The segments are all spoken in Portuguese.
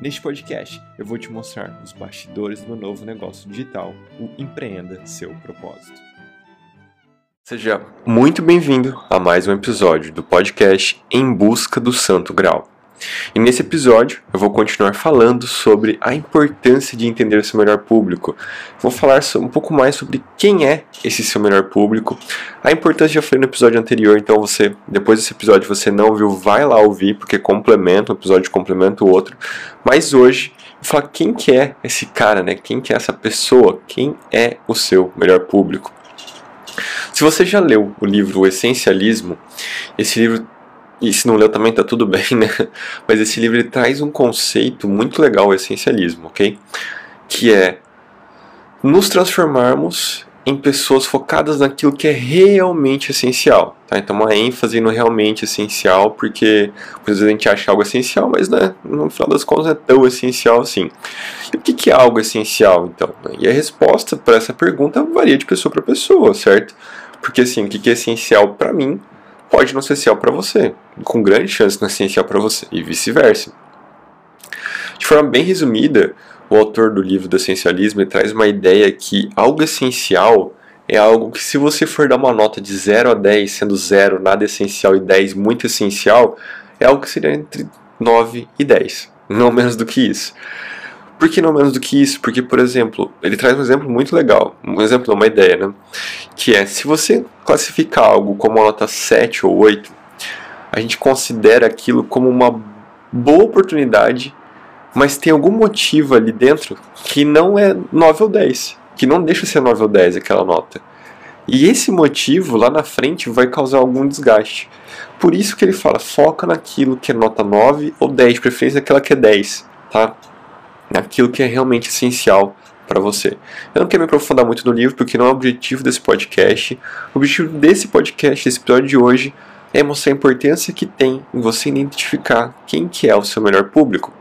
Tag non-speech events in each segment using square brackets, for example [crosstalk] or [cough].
Neste podcast, eu vou te mostrar os bastidores do novo negócio digital, o Empreenda Seu Propósito. Seja muito bem-vindo a mais um episódio do podcast Em Busca do Santo Grau. E nesse episódio eu vou continuar falando sobre a importância de entender o seu melhor público. Vou falar um pouco mais sobre quem é esse seu melhor público. A importância já falei no episódio anterior, então você, depois desse episódio você não ouviu, vai lá ouvir, porque complementa, um episódio complementa o outro. Mas hoje vou falar quem que é esse cara, né? Quem que é essa pessoa? Quem é o seu melhor público? Se você já leu o livro O Essencialismo, esse livro e se não leu também tá tudo [laughs] bem, né? Mas esse livro traz um conceito muito legal, o essencialismo, ok? Que é nos transformarmos em pessoas focadas naquilo que é realmente essencial, tá? Então uma ênfase no realmente essencial, porque às vezes a gente acha algo essencial, mas né, no final das contas é tão essencial assim. E o que é algo essencial, então? E a resposta para essa pergunta varia de pessoa para pessoa, certo? Porque assim, o que é essencial para mim pode não ser essencial para você, com grande chance não ser essencial para você, e vice-versa. De forma bem resumida, o autor do livro do Essencialismo traz uma ideia que algo essencial é algo que, se você for dar uma nota de 0 a 10, sendo 0 nada essencial e 10 muito essencial, é algo que seria entre 9 e 10, não menos do que isso. Por que não menos do que isso? Porque, por exemplo, ele traz um exemplo muito legal, um exemplo, uma ideia, né? Que é, se você classificar algo como uma nota 7 ou 8, a gente considera aquilo como uma boa oportunidade, mas tem algum motivo ali dentro que não é 9 ou 10, que não deixa ser 9 ou 10 aquela nota. E esse motivo lá na frente vai causar algum desgaste. Por isso que ele fala, foca naquilo que é nota 9 ou 10, de preferência aquela que é 10, tá? Naquilo que é realmente essencial para você. Eu não quero me aprofundar muito no livro porque não é o objetivo desse podcast. O objetivo desse podcast, desse episódio de hoje, é mostrar a importância que tem em você identificar quem que é o seu melhor público.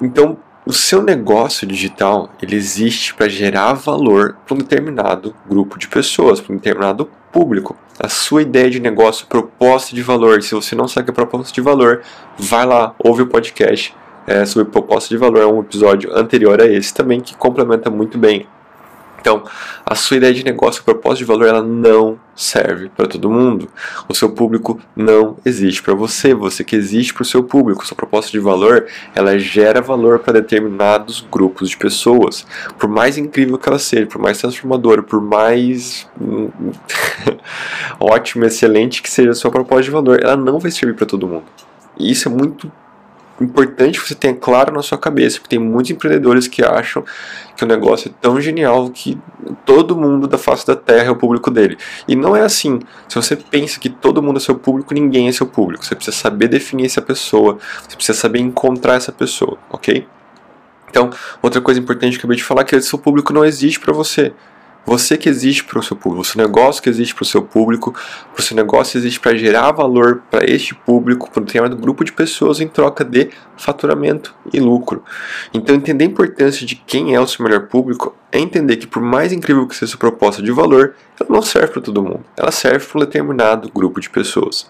Então, o seu negócio digital ele existe para gerar valor para um determinado grupo de pessoas, para um determinado público. A sua ideia de negócio, proposta de valor. Se você não sabe a proposta de valor, vai lá, ouve o podcast é, sobre proposta de valor, é um episódio anterior a esse também que complementa muito bem. Então, a sua ideia de negócio, proposta de valor, ela não serve para todo mundo. O seu público não existe para você, você que existe para o seu público. Sua proposta de valor, ela gera valor para determinados grupos de pessoas. Por mais incrível que ela seja, por mais transformadora, por mais [laughs] ótimo, excelente que seja a sua proposta de valor, ela não vai servir para todo mundo. E isso é muito importante que você tenha claro na sua cabeça, porque tem muitos empreendedores que acham que o negócio é tão genial que todo mundo da face da terra é o público dele. E não é assim. Se você pensa que todo mundo é seu público, ninguém é seu público. Você precisa saber definir essa pessoa, você precisa saber encontrar essa pessoa, ok? Então, outra coisa importante que eu acabei de falar é que o seu público não existe para você. Você que existe para o seu público, o seu negócio que existe para o seu público, o seu negócio existe para gerar valor para este público, para um determinado grupo de pessoas em troca de faturamento e lucro. Então, entender a importância de quem é o seu melhor público é entender que, por mais incrível que seja a sua proposta de valor, ela não serve para todo mundo, ela serve para um determinado grupo de pessoas.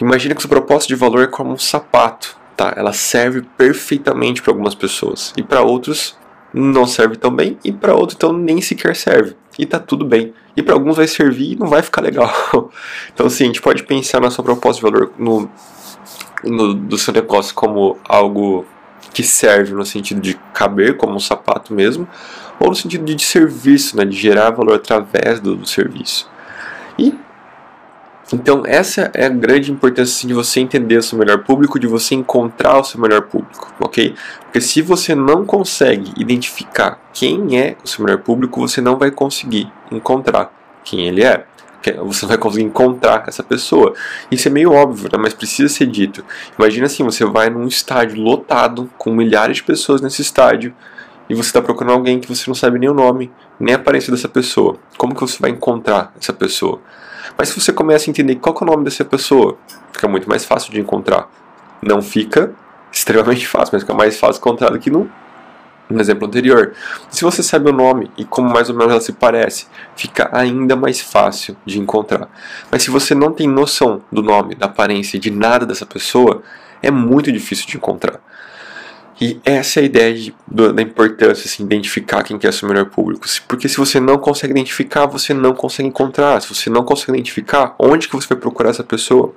Imagina que sua proposta de valor é como um sapato, tá? Ela serve perfeitamente para algumas pessoas e para outros não serve tão bem e para outro então nem sequer serve. E tá tudo bem. E para alguns vai servir e não vai ficar legal. [laughs] Então assim, a gente pode pensar na sua proposta de valor no, no do seu negócio como algo que serve no sentido de caber como um sapato mesmo, ou no sentido de, de serviço, né, de gerar valor através do, do serviço. E então, essa é a grande importância assim, de você entender o seu melhor público, de você encontrar o seu melhor público, ok? Porque se você não consegue identificar quem é o seu melhor público, você não vai conseguir encontrar quem ele é. Você não vai conseguir encontrar essa pessoa. Isso é meio óbvio, né? mas precisa ser dito. Imagina assim: você vai num estádio lotado, com milhares de pessoas nesse estádio, e você está procurando alguém que você não sabe nem o nome, nem a aparência dessa pessoa. Como que você vai encontrar essa pessoa? Mas se você começa a entender qual é o nome dessa pessoa, fica muito mais fácil de encontrar. Não fica extremamente [laughs] fácil, mas fica mais fácil encontrar do que no, no exemplo anterior. Se você sabe o nome e como mais ou menos ela se parece, fica ainda mais fácil de encontrar. Mas se você não tem noção do nome, da aparência, de nada dessa pessoa, é muito difícil de encontrar. E essa é a ideia de, da importância, assim, identificar quem quer ser o melhor público. Porque se você não consegue identificar, você não consegue encontrar. Se você não consegue identificar, onde que você vai procurar essa pessoa?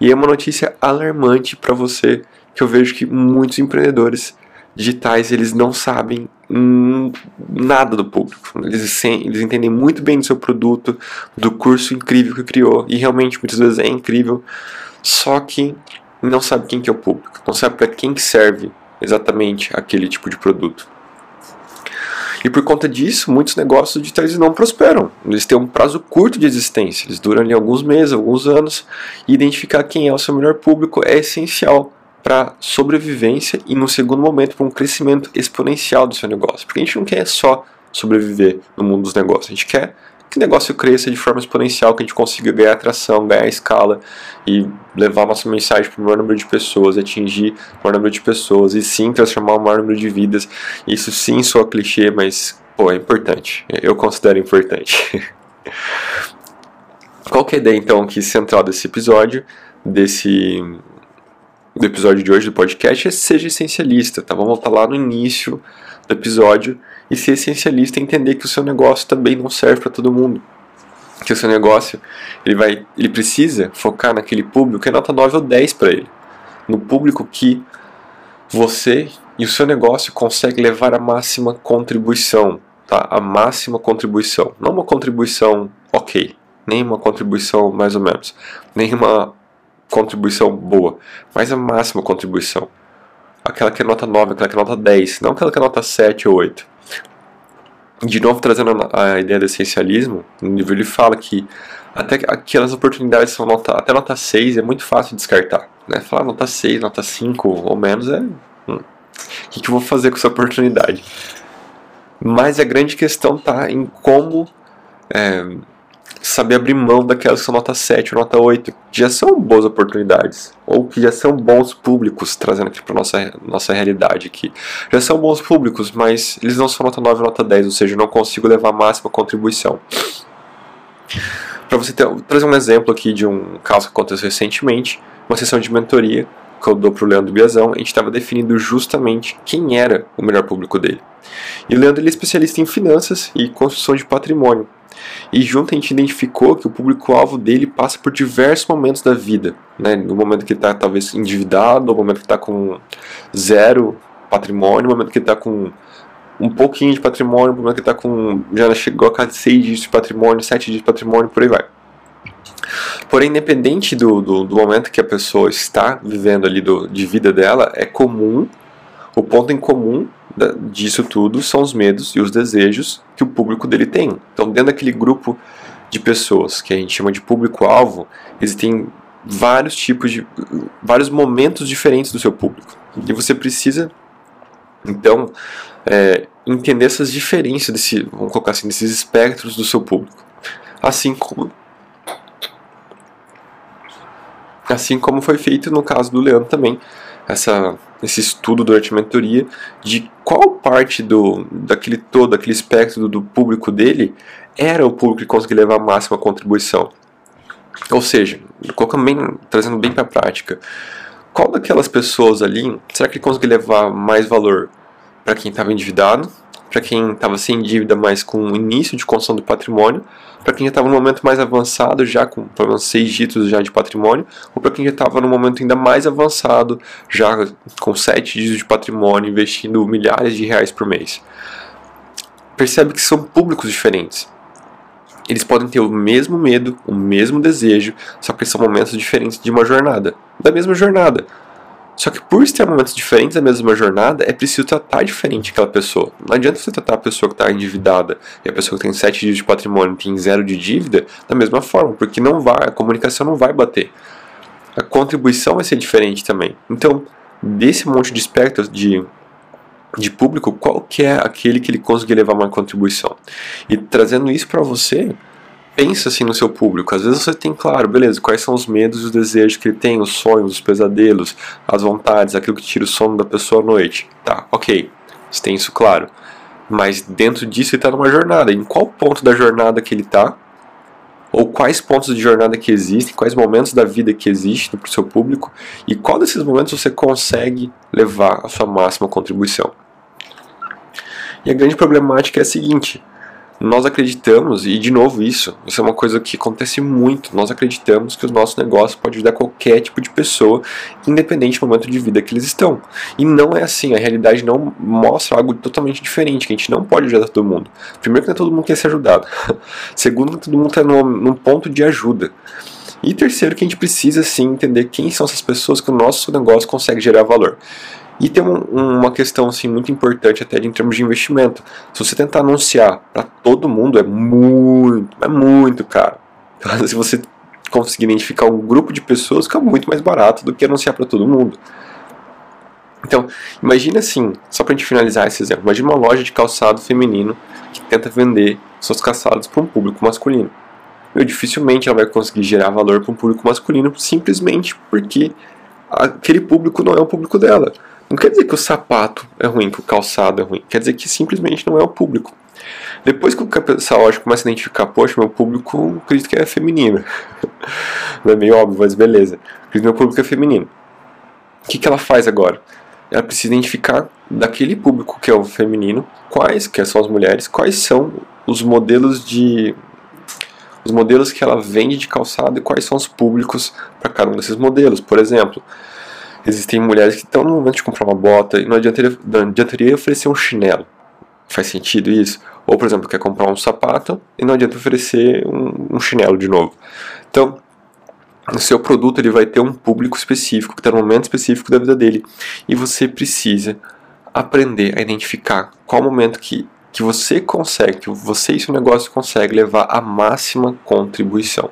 E é uma notícia alarmante para você, que eu vejo que muitos empreendedores digitais, eles não sabem nada do público. Eles, eles entendem muito bem do seu produto, do curso incrível que criou, e realmente muitas vezes é incrível, só que não sabe quem que é o público, não sabe para quem que serve exatamente aquele tipo de produto. E por conta disso, muitos negócios digitais não prosperam. Eles têm um prazo curto de existência, eles duram ali alguns meses, alguns anos, e identificar quem é o seu melhor público é essencial para sobrevivência e, no segundo momento, para um crescimento exponencial do seu negócio. Porque a gente não quer só sobreviver no mundo dos negócios, a gente quer que o negócio cresça de forma exponencial, que a gente consiga ganhar atração, ganhar escala e levar nossa mensagem para o maior número de pessoas, atingir o maior número de pessoas e sim transformar o maior número de vidas. Isso sim soa clichê, mas pô, é importante. Eu considero importante. [laughs] Qual que é a ideia então aqui central desse episódio, desse do episódio de hoje do podcast é seja essencialista, tá? Vamos voltar lá no início do episódio e ser essencialista é entender que o seu negócio também não serve para todo mundo. Que o seu negócio ele vai, ele precisa focar naquele público que é nota 9 ou 10 para ele. No público que você e o seu negócio consegue levar a máxima contribuição, tá? A máxima contribuição, não uma contribuição ok, nem uma contribuição mais ou menos, nem uma contribuição boa, mas a máxima contribuição. Aquela que é nota 9, aquela que é nota 10, não aquela que é nota 7 ou 8 de novo trazendo a, ideia do essencialismo, no livro ele fala que até aquelas oportunidades são nota, até nota 6 é muito fácil de descartar. Né? Falar nota 6, nota 5 ou menos é. Hum, o que, que eu vou fazer com essa oportunidade? Mas a grande questão está em como é, saber abrir mão daquelas que são nota 7 ou nota 8, que já são boas oportunidades, ou que já são bons públicos, trazendo aqui para nossa nossa realidade aqui. Já são bons públicos, mas eles não são nota 9 ou nota 10, ou seja, eu não consigo levar a máxima contribuição. Para você ter, trazer um exemplo aqui de um caso que aconteceu recentemente, uma sessão de mentoria que eu dou para o Leandro Biazão, a gente estava definindo justamente quem era o melhor público dele. E o Leandro ele é especialista em finanças e construção de patrimônio. E junto a gente identificou que o público-alvo dele passa por diversos momentos da vida. Né? No momento que ele está talvez endividado, no momento que está com zero patrimônio, no momento que ele está com um pouquinho de patrimônio, no momento que está com. já chegou a cada seis dígitos de patrimônio, sete dígitos de patrimônio, por aí vai. Porém, independente do, do, do, momento que a pessoa está vivendo ali do, de vida dela, é comum, o ponto em comum disso tudo são os medos e os desejos que o público dele tem. Então, dentro daquele grupo de pessoas que a gente chama de público-alvo, existem vários tipos de. vários momentos diferentes do seu público. E você precisa, então, é, entender essas diferenças, desse, vamos colocar assim, desses espectros do seu público. Assim como. Assim como foi feito no caso do Leandro também, essa esse estudo durante a mentoria de qual parte do daquele todo, daquele espectro do, do público dele era o público que conseguia levar a máxima contribuição. Ou seja, bem, trazendo bem para a prática, qual daquelas pessoas ali será que ele levar mais valor para quem estava endividado, para quem estava sem dívida, mas com o início de construção do patrimônio, para quem já estava no momento mais avançado, já com pelo menos seis dígitos já de patrimônio, ou para quem já estava no momento ainda mais avançado, já com sete dígitos de patrimônio, investindo milhares de reais por mês. Percebe que são públicos diferentes. Eles podem ter o mesmo medo, o mesmo desejo, só que são momentos diferentes de uma jornada, da mesma jornada. Só que por ter momentos diferentes da mesma jornada, é preciso tratar diferente aquela pessoa. Não adianta você tratar a pessoa que está endividada e a pessoa que tem 7 dígitos de patrimônio tem zero de dívida da mesma forma, porque não vai, a comunicação não vai bater. A contribuição vai ser diferente também. Então, desse monte de espectros de de público, qual que é aquele que ele conseguir levar uma contribuição. E trazendo isso para você, pensa assim no seu público. Às vezes você tem claro, beleza, quais são os medos e os desejos que ele tem, os sonhos, os pesadelos, as vontades, aquilo que tira o sono da pessoa à noite. Tá, ok, você tem isso claro. Mas dentro disso ele está numa jornada. Em qual ponto da jornada que ele está? Ou quais pontos de jornada que existem, quais momentos da vida que existem para o seu público e qual desses momentos você consegue levar a sua máxima contribuição. E a grande problemática é a seguinte: nós acreditamos, e de novo isso, isso é uma coisa que acontece muito, nós acreditamos que o nosso negócio pode ajudar qualquer tipo de pessoa, independente do momento de vida que eles estão. E não é assim, a realidade não mostra algo totalmente diferente, que a gente não pode ajudar todo mundo. Primeiro que não é todo mundo quer ser ajudado. [laughs] Segundo que todo mundo está num, num ponto de ajuda. E terceiro que a gente precisa sim entender quem são essas pessoas que o nosso negócio consegue gerar valor. E tem um, uma questão assim, muito importante até em termos de investimento. Se você tentar anunciar para todo mundo, é muito, é muito caro. Então, [laughs] se você conseguir identificar um grupo de pessoas, fica muito mais barato do que anunciar para todo mundo. Então, imagine assim, só para a gente finalizar esse exemplo, imagine uma loja de calçado feminino que tenta vender seus calçados para um público masculino. Eu dificilmente ela vai conseguir gerar valor para um público masculino simplesmente porque aquele público não é o público dela. Não quer dizer que o sapato é ruim, que o calçado é ruim. Quer dizer que simplesmente não é o público. Depois que o essa loja começa a identificar, poxa, meu público acredito que é feminino. [laughs] não é meio óbvio, mas beleza. Acredito que meu público é feminino. O que, que ela faz agora? Ela precisa identificar daquele público que é o feminino, quais, que são as mulheres, quais são os modelos de os modelos que ela vende de calçado e quais são os públicos para cada um desses modelos. Por exemplo, Existem mulheres que estão no momento de comprar uma bota e não adiantaria, não adiantaria oferecer um chinelo. Faz sentido isso? Ou, por exemplo, quer comprar um sapato e não adianta oferecer um, um chinelo de novo. Então, o seu produto ele vai ter um público específico, que está no momento específico da vida dele. E você precisa aprender a identificar qual momento que, que você consegue, que você e seu negócio consegue levar a máxima contribuição.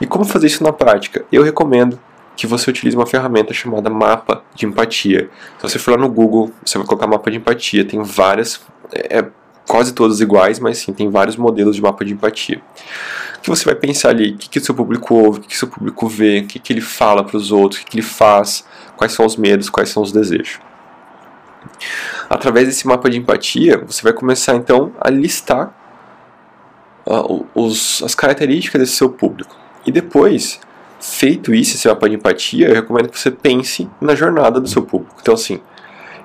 E como fazer isso na prática? Eu recomendo que você utilize uma ferramenta chamada mapa de empatia. Se você for lá no Google, você vai colocar mapa de empatia, tem várias, é, quase todas iguais, mas sim, tem vários modelos de mapa de empatia. Que você vai pensar ali, o que, que seu público ouve, o que, que seu público vê, o que, que ele fala para os outros, o que, que ele faz, quais são os medos, quais são os desejos. Através desse mapa de empatia, você vai começar então a listar uh, os, as características desse seu público. E depois, Feito isso, esse mapa de empatia, eu recomendo que você pense na jornada do seu público. Então, assim,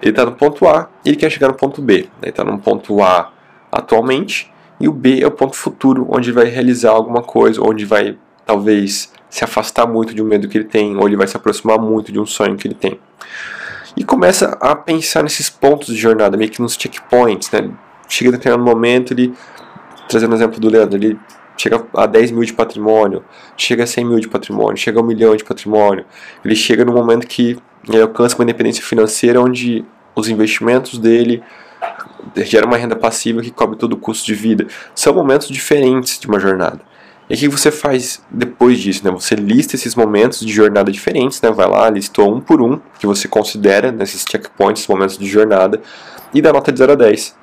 ele está no ponto A e ele quer chegar no ponto B. Ele está no ponto A atualmente e o B é o ponto futuro, onde ele vai realizar alguma coisa, onde vai talvez se afastar muito de um medo que ele tem, ou ele vai se aproximar muito de um sonho que ele tem. E começa a pensar nesses pontos de jornada, meio que nos checkpoints, né? Chega a determinado momento, ele, trazendo o exemplo do Leandro, ele chega a 10 mil de patrimônio, chega a 100 mil de patrimônio, chega a um milhão de patrimônio. Ele chega no momento que ele alcança uma independência financeira onde os investimentos dele geram uma renda passiva que cobre todo o custo de vida. São momentos diferentes de uma jornada. E o que você faz depois disso? Né? Você lista esses momentos de jornada diferentes, né? vai lá, listou um por um, que você considera nesses checkpoints, momentos de jornada, e dá nota de 0 a 10.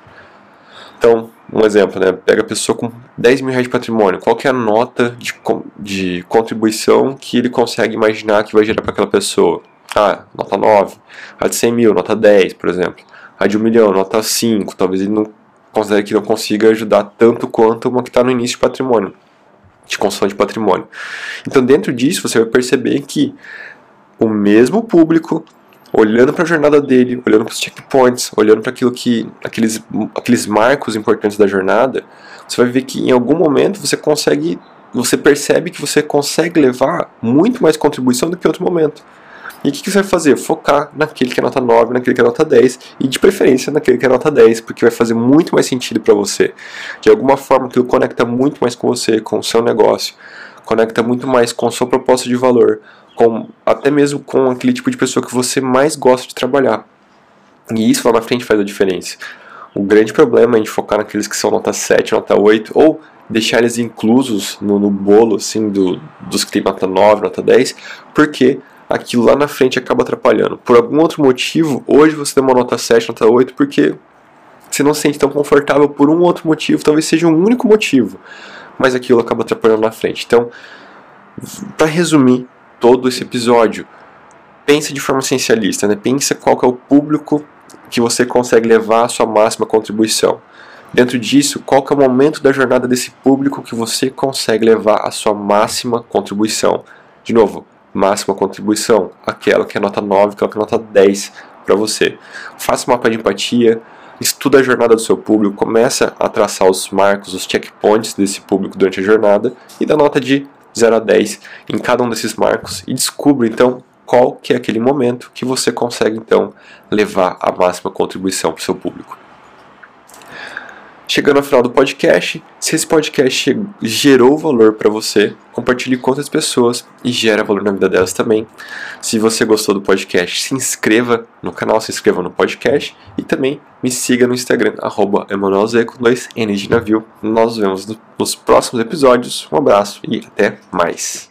Então, um exemplo, né? Pega a pessoa com 10 mil reais de patrimônio, qual é a nota de, de contribuição que ele consegue imaginar que vai gerar para aquela pessoa? Ah, nota 9. A de 100 mil, nota 10, por exemplo. A de 1 milhão, nota 5. Talvez ele não considere que não consiga ajudar tanto quanto uma que está no início de patrimônio, de construção de patrimônio. Então, dentro disso, você vai perceber que o mesmo público olhando para a jornada dele, olhando para os checkpoints, olhando para aquilo que aqueles aqueles marcos importantes da jornada, você vai ver que em algum momento você consegue, você percebe que você consegue levar muito mais contribuição do que em outro momento. E o que, que, você vai fazer? Focar naquele que é nota 9, naquele que é nota 10 e de preferência naquele que é nota 10, porque vai fazer muito mais sentido para você. De alguma forma aquilo conecta muito mais com você, com o seu negócio, conecta muito mais com sua proposta de valor, com, até mesmo com aquele tipo de pessoa que você mais gosta de trabalhar. E isso lá na frente faz a diferença. O grande problema é a gente focar naqueles que são nota 7, nota 8, ou deixar eles inclusos no, no bolo assim, do, dos que tem nota 9, nota 10, porque aquilo lá na frente acaba atrapalhando. Por algum outro motivo, hoje você tem uma nota 7, nota 8, porque você não se sente tão confortável por um outro motivo, talvez seja um único motivo, mas aquilo acaba atrapalhando na frente. Então, para resumir todo esse episódio, pensa de forma essencialista, né? Pensa qual é o público que você consegue levar a sua máxima contribuição. Dentro disso, qual é o momento da jornada desse público que você consegue levar a sua máxima contribuição. De novo, máxima contribuição, aquela que é nota 9, aquela que é nota 10 para você. Faça um mapa de empatia, estuda a jornada do seu público, começa a traçar os marcos, os checkpoints desse público durante a jornada e dá nota de 0 a 10 em cada um desses marcos e descubra então qual que é aquele momento que você consegue então levar a máxima contribuição para o seu público. Chegando ao final do podcast, se esse podcast gerou valor para você, compartilhe com outras pessoas e gera valor na vida delas também. Se você gostou do podcast, se inscreva no canal, se inscreva no podcast e também me siga no Instagram, arroba com dois N de navio. Nós nos vemos nos próximos episódios. Um abraço e até mais.